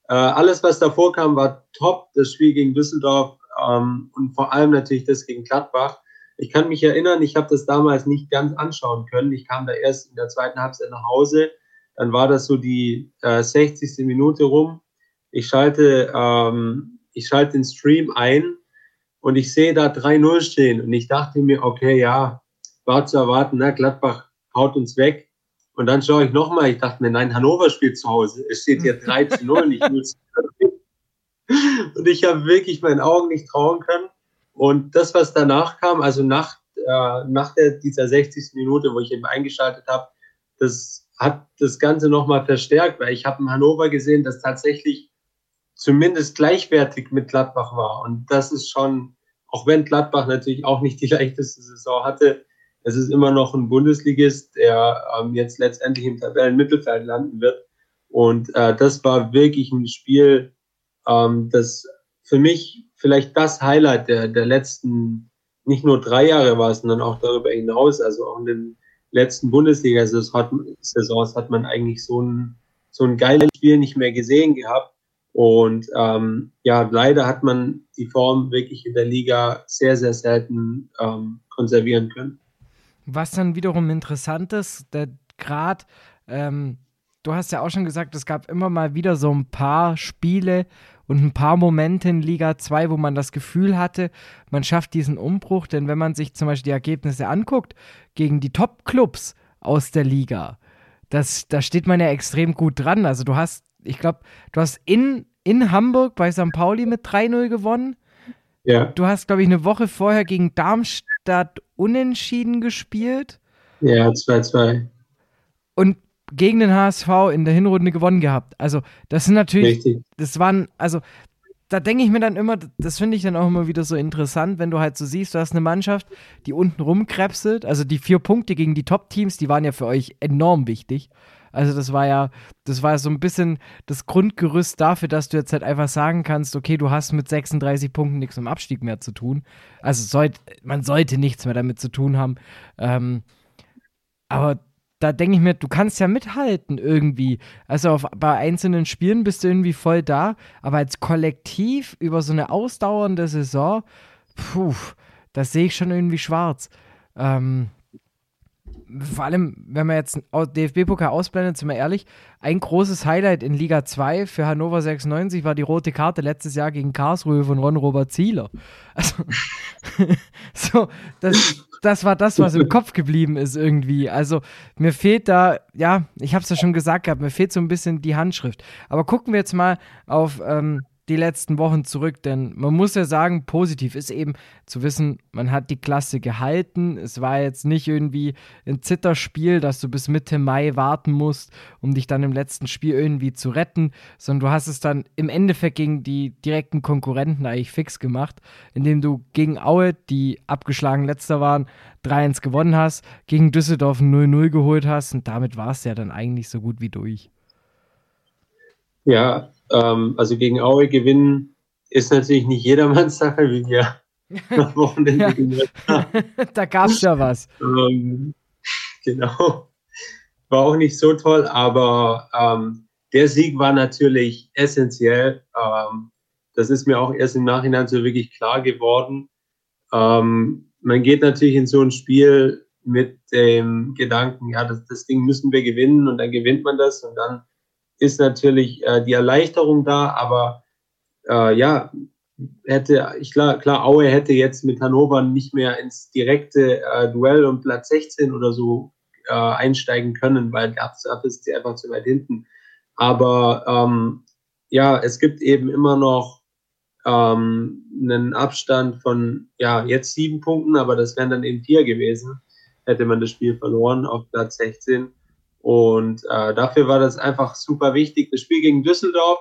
Äh, alles, was davor kam, war top. Das Spiel gegen Düsseldorf ähm, und vor allem natürlich das gegen Gladbach. Ich kann mich erinnern, ich habe das damals nicht ganz anschauen können. Ich kam da erst in der zweiten Halbzeit nach Hause. Dann war das so die äh, 60. Minute rum. Ich schalte ähm, ich schalte den Stream ein und ich sehe da 3-0 stehen und ich dachte mir, okay, ja, war zu erwarten, ne? Gladbach haut uns weg. Und dann schaue ich nochmal, ich dachte mir, nein, Hannover spielt zu Hause. Es steht hier 3 zu 0 ich muss. Und ich habe wirklich meinen Augen nicht trauen können. Und das, was danach kam, also nach, äh, nach der, dieser 60. Minute, wo ich eben eingeschaltet habe, das hat das Ganze nochmal verstärkt, weil ich habe in Hannover gesehen, dass tatsächlich zumindest gleichwertig mit Gladbach war. Und das ist schon, auch wenn Gladbach natürlich auch nicht die leichteste Saison hatte, es ist immer noch ein Bundesligist, der ähm, jetzt letztendlich im Tabellenmittelfeld landen wird. Und äh, das war wirklich ein Spiel, ähm, das für mich vielleicht das Highlight der, der letzten, nicht nur drei Jahre war, sondern auch darüber hinaus. Also auch in den letzten Bundesliga-Saisons hat man eigentlich so ein, so ein geiles Spiel nicht mehr gesehen gehabt. Und ähm, ja, leider hat man die Form wirklich in der Liga sehr, sehr selten ähm, konservieren können. Was dann wiederum interessant ist, gerade, ähm, du hast ja auch schon gesagt, es gab immer mal wieder so ein paar Spiele und ein paar Momente in Liga 2, wo man das Gefühl hatte, man schafft diesen Umbruch. Denn wenn man sich zum Beispiel die Ergebnisse anguckt, gegen die Top-Clubs aus der Liga, das, da steht man ja extrem gut dran. Also du hast ich glaube, du hast in, in Hamburg bei St. Pauli mit 3-0 gewonnen. Ja. Du hast, glaube ich, eine Woche vorher gegen Darmstadt unentschieden gespielt. Ja, 2-2. Und gegen den HSV in der Hinrunde gewonnen gehabt. Also, das sind natürlich, Richtig. das waren, also, da denke ich mir dann immer, das finde ich dann auch immer wieder so interessant, wenn du halt so siehst, du hast eine Mannschaft, die unten rumkrebselt. Also, die vier Punkte gegen die Top-Teams, die waren ja für euch enorm wichtig. Also das war ja, das war so ein bisschen das Grundgerüst dafür, dass du jetzt halt einfach sagen kannst, okay, du hast mit 36 Punkten nichts dem Abstieg mehr zu tun. Also sollt, man sollte nichts mehr damit zu tun haben. Ähm, aber da denke ich mir, du kannst ja mithalten irgendwie. Also auf, bei einzelnen Spielen bist du irgendwie voll da, aber als Kollektiv über so eine ausdauernde Saison, puh, das sehe ich schon irgendwie schwarz. Ähm, vor allem, wenn man jetzt DFB-Pokal ausblendet, sind wir ehrlich, ein großes Highlight in Liga 2 für Hannover 96 war die rote Karte letztes Jahr gegen Karlsruhe von Ron-Robert Zieler. Also, so, das, das war das, was im Kopf geblieben ist irgendwie. Also, mir fehlt da, ja, ich habe es ja schon gesagt gehabt, mir fehlt so ein bisschen die Handschrift. Aber gucken wir jetzt mal auf ähm, die letzten Wochen zurück, denn man muss ja sagen, positiv ist eben zu wissen, man hat die Klasse gehalten. Es war jetzt nicht irgendwie ein Zitterspiel, dass du bis Mitte Mai warten musst, um dich dann im letzten Spiel irgendwie zu retten, sondern du hast es dann im Endeffekt gegen die direkten Konkurrenten eigentlich fix gemacht, indem du gegen Aue, die abgeschlagen letzter waren, 3-1 gewonnen hast, gegen Düsseldorf 0-0 geholt hast und damit war es ja dann eigentlich so gut wie durch. Ja, ähm, also gegen Aue gewinnen ist natürlich nicht jedermanns Sache, wie wir am Wochenende ja. Da gab es ja was. Ähm, genau. War auch nicht so toll, aber ähm, der Sieg war natürlich essentiell. Ähm, das ist mir auch erst im Nachhinein so wirklich klar geworden. Ähm, man geht natürlich in so ein Spiel mit dem Gedanken, ja, das, das Ding müssen wir gewinnen und dann gewinnt man das und dann ist natürlich äh, die Erleichterung da, aber äh, ja, hätte, ich klar, klar, Aue hätte jetzt mit Hannover nicht mehr ins direkte äh, Duell um Platz 16 oder so äh, einsteigen können, weil dafür ist sie einfach zu weit hinten. Aber ähm, ja, es gibt eben immer noch ähm, einen Abstand von, ja, jetzt sieben Punkten, aber das wären dann eben vier gewesen. hätte man das Spiel verloren auf Platz 16. Und äh, dafür war das einfach super wichtig. Das Spiel gegen Düsseldorf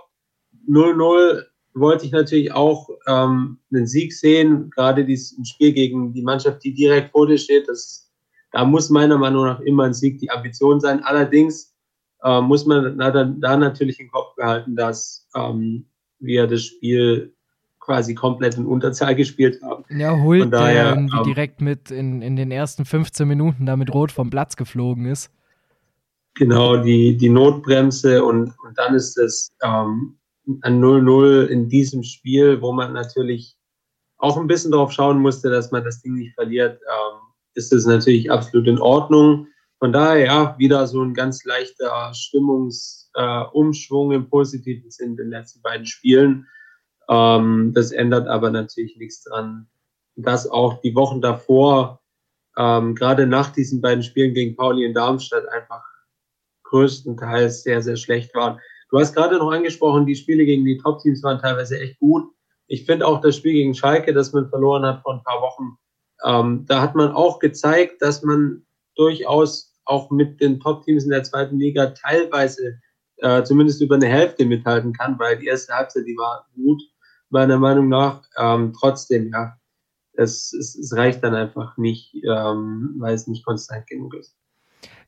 0-0 wollte ich natürlich auch ähm, einen Sieg sehen, gerade dieses Spiel gegen die Mannschaft, die direkt vor dir steht. Das, da muss meiner Meinung nach immer ein Sieg die Ambition sein. Allerdings äh, muss man da, da natürlich im Kopf behalten, dass ähm, wir das Spiel quasi komplett in Unterzahl gespielt haben. Ja, Hult, daher, der irgendwie ähm, direkt mit in, in den ersten 15 Minuten da mit Rot vom Platz geflogen ist. Genau, die, die Notbremse und, und dann ist es ähm, ein 0-0 in diesem Spiel, wo man natürlich auch ein bisschen darauf schauen musste, dass man das Ding nicht verliert, ähm, ist es natürlich absolut in Ordnung. Von daher, ja, wieder so ein ganz leichter Stimmungsumschwung äh, im positiven Sinn in den letzten beiden Spielen. Ähm, das ändert aber natürlich nichts dran, dass auch die Wochen davor, ähm, gerade nach diesen beiden Spielen gegen Pauli in Darmstadt, einfach größtenteils sehr, sehr schlecht waren. Du hast gerade noch angesprochen, die Spiele gegen die Top-Teams waren teilweise echt gut. Ich finde auch das Spiel gegen Schalke, das man verloren hat vor ein paar Wochen, ähm, da hat man auch gezeigt, dass man durchaus auch mit den Top-Teams in der zweiten Liga teilweise äh, zumindest über eine Hälfte mithalten kann, weil die erste Halbzeit, die war gut, meiner Meinung nach. Ähm, trotzdem, ja, es, es, es reicht dann einfach nicht, ähm, weil es nicht konstant genug ist.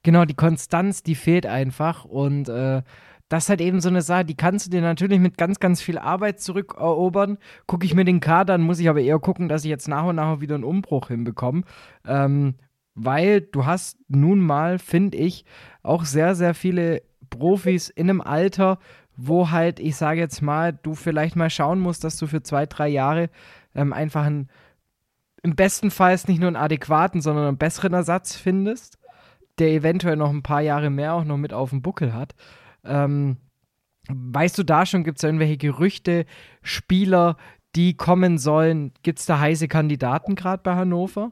Genau, die Konstanz, die fehlt einfach und äh, das ist halt eben so eine Sache, die kannst du dir natürlich mit ganz, ganz viel Arbeit zurückerobern. Gucke ich mir den Kader, dann muss ich aber eher gucken, dass ich jetzt nach und nach wieder einen Umbruch hinbekomme. Ähm, weil du hast nun mal, finde ich, auch sehr, sehr viele Profis in einem Alter, wo halt, ich sage jetzt mal, du vielleicht mal schauen musst, dass du für zwei, drei Jahre ähm, einfach einen, im besten Fall nicht nur einen adäquaten, sondern einen besseren Ersatz findest, der eventuell noch ein paar Jahre mehr auch noch mit auf dem Buckel hat. Ähm, weißt du da schon, gibt es irgendwelche Gerüchte, Spieler, die kommen sollen? Gibt es da heiße Kandidaten gerade bei Hannover?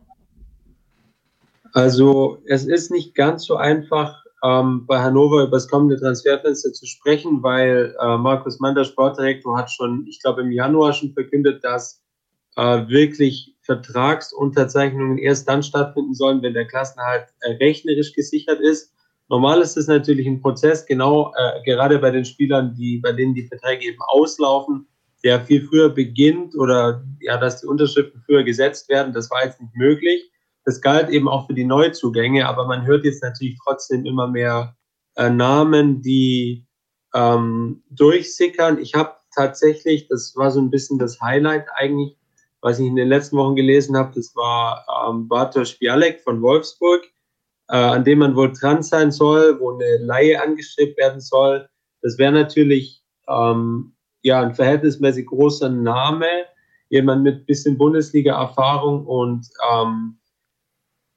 Also es ist nicht ganz so einfach, ähm, bei Hannover über das kommende Transferfenster zu sprechen, weil äh, Markus Mann, der Sportdirektor, hat schon, ich glaube im Januar schon verkündet, dass äh, wirklich Vertragsunterzeichnungen erst dann stattfinden sollen, wenn der Klassenhalt äh, rechnerisch gesichert ist. Normal ist es natürlich ein Prozess, genau äh, gerade bei den Spielern, die, bei denen die Verträge eben auslaufen, der viel früher beginnt oder ja, dass die Unterschriften früher gesetzt werden. Das war jetzt nicht möglich. Das galt eben auch für die Neuzugänge, aber man hört jetzt natürlich trotzdem immer mehr äh, Namen, die ähm, durchsickern. Ich habe tatsächlich, das war so ein bisschen das Highlight eigentlich, was ich in den letzten Wochen gelesen habe, das war ähm, Bartosz Bialek von Wolfsburg äh, an dem man wohl dran sein soll, wo eine Laie angestrebt werden soll. Das wäre natürlich ähm, ja ein verhältnismäßig großer Name, jemand mit bisschen Bundesliga-Erfahrung und ähm,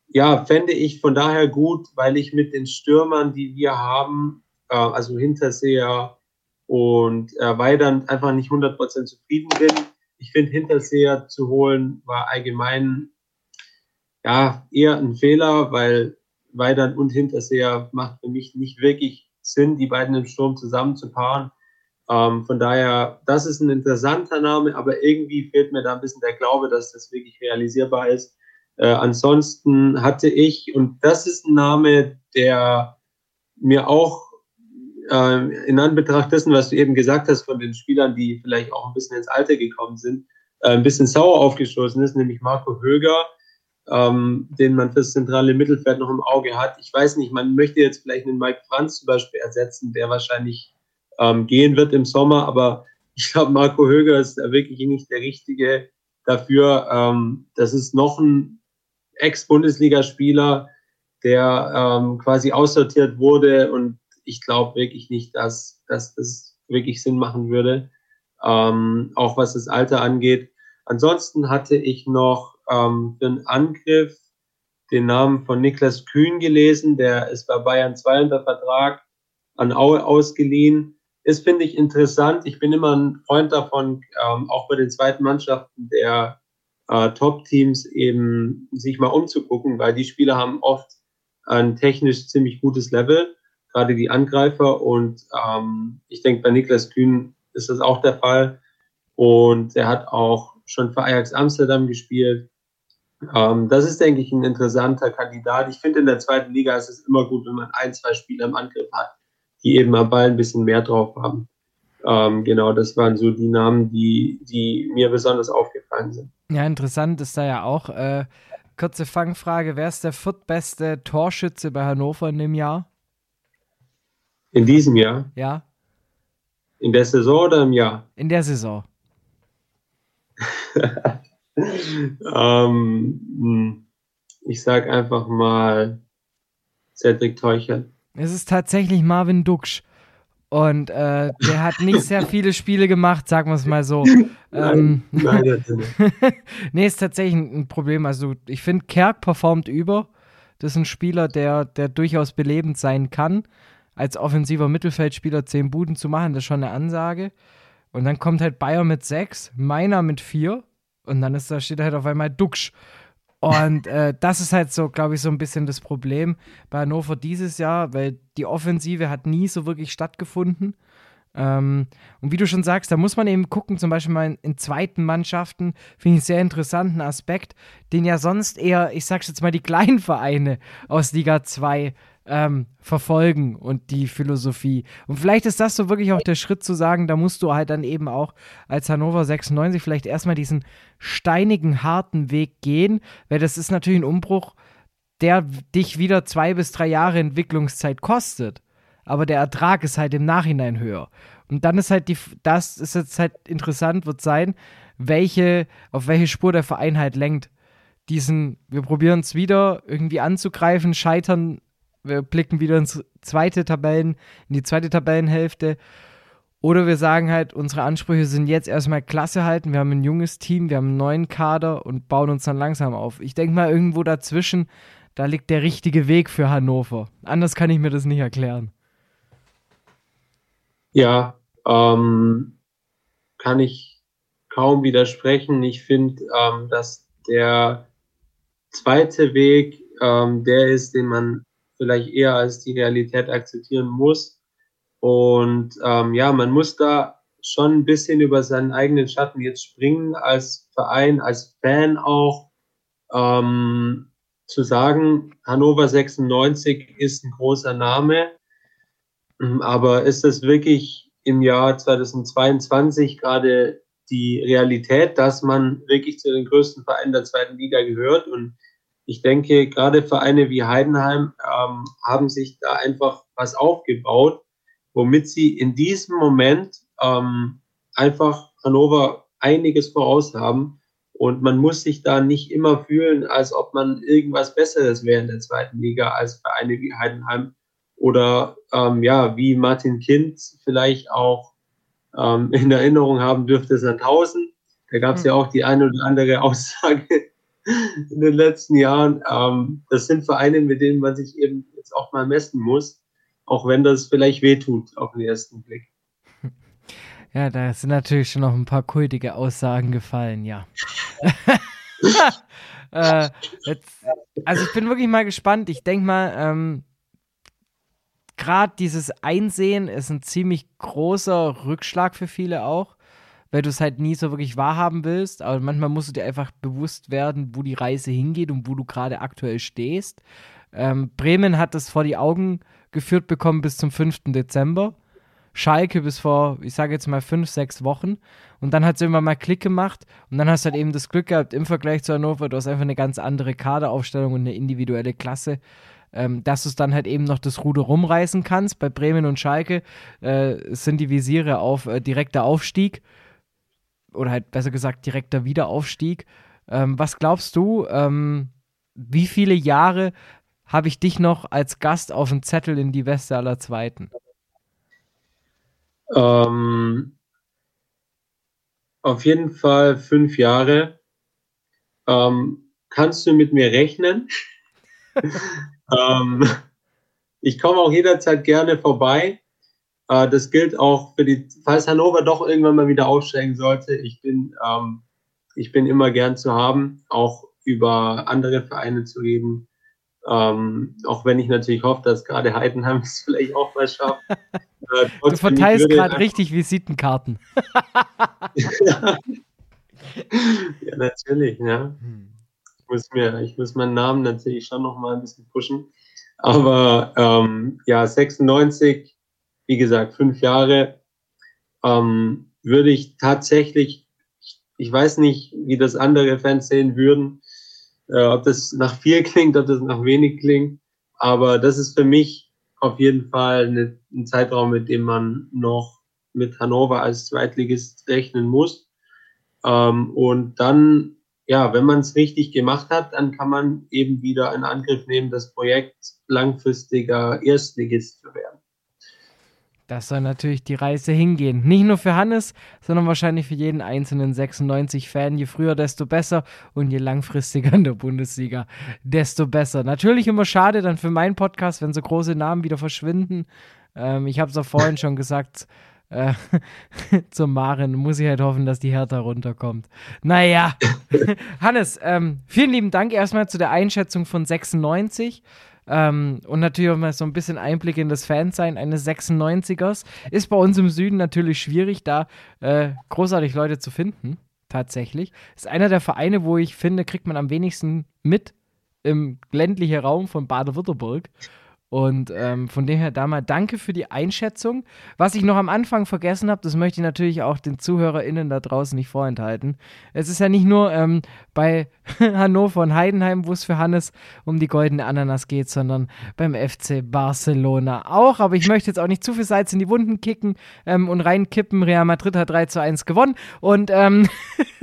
ja, fände ich von daher gut, weil ich mit den Stürmern, die wir haben, äh, also Hinterseher und äh, Weidand, einfach nicht 100% zufrieden bin. Ich finde, Hinterseher zu holen war allgemein ja eher ein Fehler, weil Weidern und Hinterseher macht für mich nicht wirklich Sinn, die beiden im Sturm zusammen zu paaren. Ähm, von daher, das ist ein interessanter Name, aber irgendwie fehlt mir da ein bisschen der Glaube, dass das wirklich realisierbar ist. Äh, ansonsten hatte ich, und das ist ein Name, der mir auch äh, in Anbetracht dessen, was du eben gesagt hast, von den Spielern, die vielleicht auch ein bisschen ins Alter gekommen sind, äh, ein bisschen sauer aufgestoßen ist, nämlich Marco Höger ähm, den man fürs zentrale Mittelfeld noch im Auge hat. Ich weiß nicht, man möchte jetzt vielleicht einen Mike Franz zum Beispiel ersetzen, der wahrscheinlich ähm, gehen wird im Sommer, aber ich glaube, Marco Höger ist wirklich nicht der Richtige dafür. Ähm, das ist noch ein Ex-Bundesligaspieler, der ähm, quasi aussortiert wurde und ich glaube wirklich nicht, dass, dass das wirklich Sinn machen würde, ähm, auch was das Alter angeht. Ansonsten hatte ich noch ähm, für einen Angriff den Namen von Niklas Kühn gelesen, der ist bei Bayern 2 unter Vertrag an Aue ausgeliehen. Ist, finde ich, interessant. Ich bin immer ein Freund davon, ähm, auch bei den zweiten Mannschaften der äh, Top-Teams eben sich mal umzugucken, weil die Spieler haben oft ein technisch ziemlich gutes Level, gerade die Angreifer. Und ähm, ich denke, bei Niklas Kühn ist das auch der Fall. Und er hat auch schon für Ajax Amsterdam gespielt Ähm, das ist, denke ich, ein interessanter Kandidat. Ich finde, in der zweiten Liga ist es immer gut, wenn man ein, zwei Spieler im Angriff hat, die eben am Ball ein bisschen mehr drauf haben. Ähm, genau, das waren so die Namen, die, die mir besonders aufgefallen sind. Ja, interessant ist da ja auch. Äh, kurze Fangfrage: Wer ist der viertbeste Torschütze bei Hannover in dem Jahr? In diesem Jahr? Ja. In der Saison oder im Jahr? In der Saison. ähm, hm, ich sag einfach mal Cedric Teuchert. Es ist tatsächlich Marvin Duksch. Und äh, der hat nicht sehr viele Spiele gemacht, sagen wir es mal so. Nein, ähm, nein, nee, ist tatsächlich ein Problem. Also ich finde, Kerk performt über. Das ist ein Spieler, der, der durchaus belebend sein kann. Als offensiver Mittelfeldspieler zehn Buden zu machen, das ist schon eine Ansage. Und dann kommt halt Bayer mit sechs, Meiner mit vier. Und dann ist da steht halt auf einmal Duxch. Und äh, das ist halt so, glaube ich, so ein bisschen das Problem bei Hannover dieses Jahr, weil die Offensive hat nie so wirklich stattgefunden. Ähm, und wie du schon sagst, da muss man eben gucken, zum Beispiel mal in, in zweiten Mannschaften, finde ich einen sehr interessanten Aspekt, den ja sonst eher, ich sag's jetzt mal, die kleinen Vereine aus Liga 2 ähm, verfolgen und die Philosophie. Und vielleicht ist das so wirklich auch der Schritt zu sagen, da musst du halt dann eben auch als Hannover 96 vielleicht erstmal diesen steinigen, harten Weg gehen, weil das ist natürlich ein Umbruch, der dich wieder zwei bis drei Jahre Entwicklungszeit kostet. Aber der Ertrag ist halt im Nachhinein höher. Und dann ist halt die, das ist jetzt halt interessant, wird sein, welche, auf welche Spur der Verein halt lenkt. Diesen, wir probieren es wieder irgendwie anzugreifen, scheitern wir blicken wieder ins zweite Tabellen, in die zweite Tabellenhälfte. Oder wir sagen halt, unsere Ansprüche sind jetzt erstmal Klasse halten. Wir haben ein junges Team, wir haben einen neuen Kader und bauen uns dann langsam auf. Ich denke mal, irgendwo dazwischen, da liegt der richtige Weg für Hannover. Anders kann ich mir das nicht erklären. Ja, ähm, kann ich kaum widersprechen. Ich finde, ähm, dass der zweite Weg ähm, der ist, den man vielleicht eher als die Realität akzeptieren muss. Und ähm, ja, man muss da schon ein bisschen über seinen eigenen Schatten jetzt springen, als Verein, als Fan auch, ähm, zu sagen, Hannover 96 ist ein großer Name, ähm, aber ist das wirklich im Jahr 2022 gerade die Realität, dass man wirklich zu den größten Vereinen der zweiten Liga gehört? Und ich denke, gerade Vereine wie Heidenheim ähm, haben sich da einfach was aufgebaut, womit sie in diesem Moment ähm, einfach Hannover einiges voraus haben. Und man muss sich da nicht immer fühlen, als ob man irgendwas Besseres wäre in der zweiten Liga als Vereine wie Heidenheim oder ähm, ja, wie Martin Kind vielleicht auch ähm, in Erinnerung haben dürfte, Sandhausen. Da gab es mhm. ja auch die eine oder andere Aussage, in den letzten Jahren. Ähm, das sind Vereine, mit denen man sich eben jetzt auch mal messen muss, auch wenn das vielleicht wehtut auf den ersten Blick. Ja, da sind natürlich schon noch ein paar kultige Aussagen gefallen, ja. äh, jetzt, also ich bin wirklich mal gespannt. Ich denke mal, ähm, gerade dieses Einsehen ist ein ziemlich großer Rückschlag für viele auch weil du es halt nie so wirklich wahrhaben willst. Aber manchmal musst du dir einfach bewusst werden, wo die Reise hingeht und wo du gerade aktuell stehst. Ähm, Bremen hat das vor die Augen geführt bekommen bis zum 5. Dezember. Schalke bis vor, ich sage jetzt mal, fünf, sechs Wochen. Und dann hat es irgendwann mal Klick gemacht. Und dann hast du halt eben das Glück gehabt, im Vergleich zu Hannover, du hast einfach eine ganz andere Kaderaufstellung und eine individuelle Klasse. Ähm, dass du es dann halt eben noch das Ruder rumreißen kannst. Bei Bremen und Schalke äh, sind die Visiere auf äh, direkter Aufstieg oder halt besser gesagt direkter Wiederaufstieg. Ähm, was glaubst du, ähm, wie viele Jahre habe ich dich noch als Gast auf dem Zettel in die Weste aller Zweiten? Ähm, auf jeden Fall fünf Jahre. Ähm, kannst du mit mir rechnen? Ähm, ich komme auch jederzeit gerne vorbei. Äh, das gilt auch für die, falls Hannover doch irgendwann mal wieder aufsteigen sollte. Ich bin, ähm, ich bin immer gern zu haben, auch über andere Vereine zu reden. Ähm, auch wenn ich natürlich hoffe, dass gerade Heidenheim es vielleicht auch mal schafft. Äh, du verteilst gerade richtig Visitenkarten. ja. ja, natürlich, ja. Hm. muss mir, ich muss meinen Namen natürlich schon noch mal ein bisschen pushen. Aber ähm, ja, 96, wie gesagt, fünf Jahre, ähm, würde ich tatsächlich, ich weiß nicht, wie das andere Fans sehen würden, äh, ob das nach viel klingt, ob das nach wenig klingt, aber das ist für mich auf jeden Fall eine, ein Zeitraum, mit dem man noch mit Hannover als Zweitligist rechnen muss. Ähm, und dann ja, wenn man es richtig gemacht hat, dann kann man eben wieder in Angriff nehmen, das Projekt langfristiger Erstligist zu werden. Das soll natürlich die Reise hingehen. Nicht nur für Hannes, sondern wahrscheinlich für jeden einzelnen 96-Fan. Je früher, desto besser und je langfristiger in der Bundesliga, desto besser. Natürlich immer schade dann für meinen Podcast, wenn so große Namen wieder verschwinden. Ähm, ich habe es auch vorhin schon gesagt, äh, zum Maren muss ich halt hoffen, dass die Hertha runterkommt. Naja, Hannes, ähm, vielen lieben Dank erstmal zu der Einschätzung von 96. Ähm, und natürlich auch mal so ein bisschen Einblick in das Fansein eines 96ers. Ist bei uns im Süden natürlich schwierig, da äh, großartig Leute zu finden. Tatsächlich. Ist einer der Vereine, wo ich finde, kriegt man am wenigsten mit im ländlichen Raum von Baden-Württemberg. Und ähm, von dem her da mal danke für die Einschätzung. Was ich noch am Anfang vergessen habe, das möchte ich natürlich auch den ZuhörerInnen da draußen nicht vorenthalten. Es ist ja nicht nur ähm, bei Hannover und Heidenheim, wo es für Hannes um die goldene Ananas geht, sondern beim FC Barcelona auch. Aber ich möchte jetzt auch nicht zu viel Salz in die Wunden kicken ähm, und reinkippen. Real Madrid hat 3 zu 1 gewonnen. Und ähm,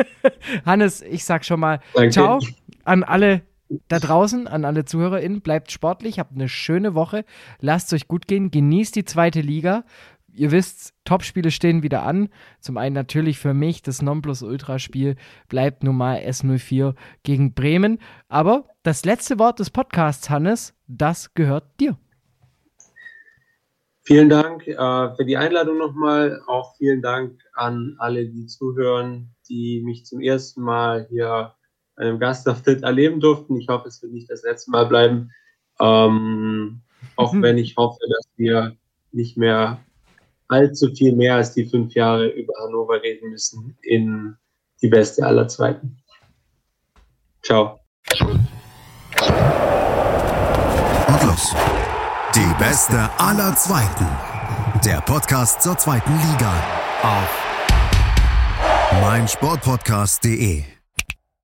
Hannes, ich sag schon mal danke. ciao an alle da draußen an alle ZuhörerInnen, bleibt sportlich, habt eine schöne Woche, lasst es euch gut gehen, genießt die zweite Liga. Ihr wisst, Topspiele stehen wieder an. Zum einen natürlich für mich das Nonplusultra-Spiel bleibt nun mal S04 gegen Bremen. Aber das letzte Wort des Podcasts, Hannes, das gehört dir. Vielen Dank äh, für die Einladung nochmal. Auch vielen Dank an alle, die zuhören, die mich zum ersten Mal hier einem Gastauftritt erleben durften. Ich hoffe, es wird nicht das letzte Mal bleiben. Ähm, auch mhm. wenn ich hoffe, dass wir nicht mehr allzu viel mehr als die fünf Jahre über Hannover reden müssen in die beste aller Zweiten. Ciao. Und los. Die beste aller Zweiten. Der Podcast zur zweiten Liga auf meinsportpodcast.de.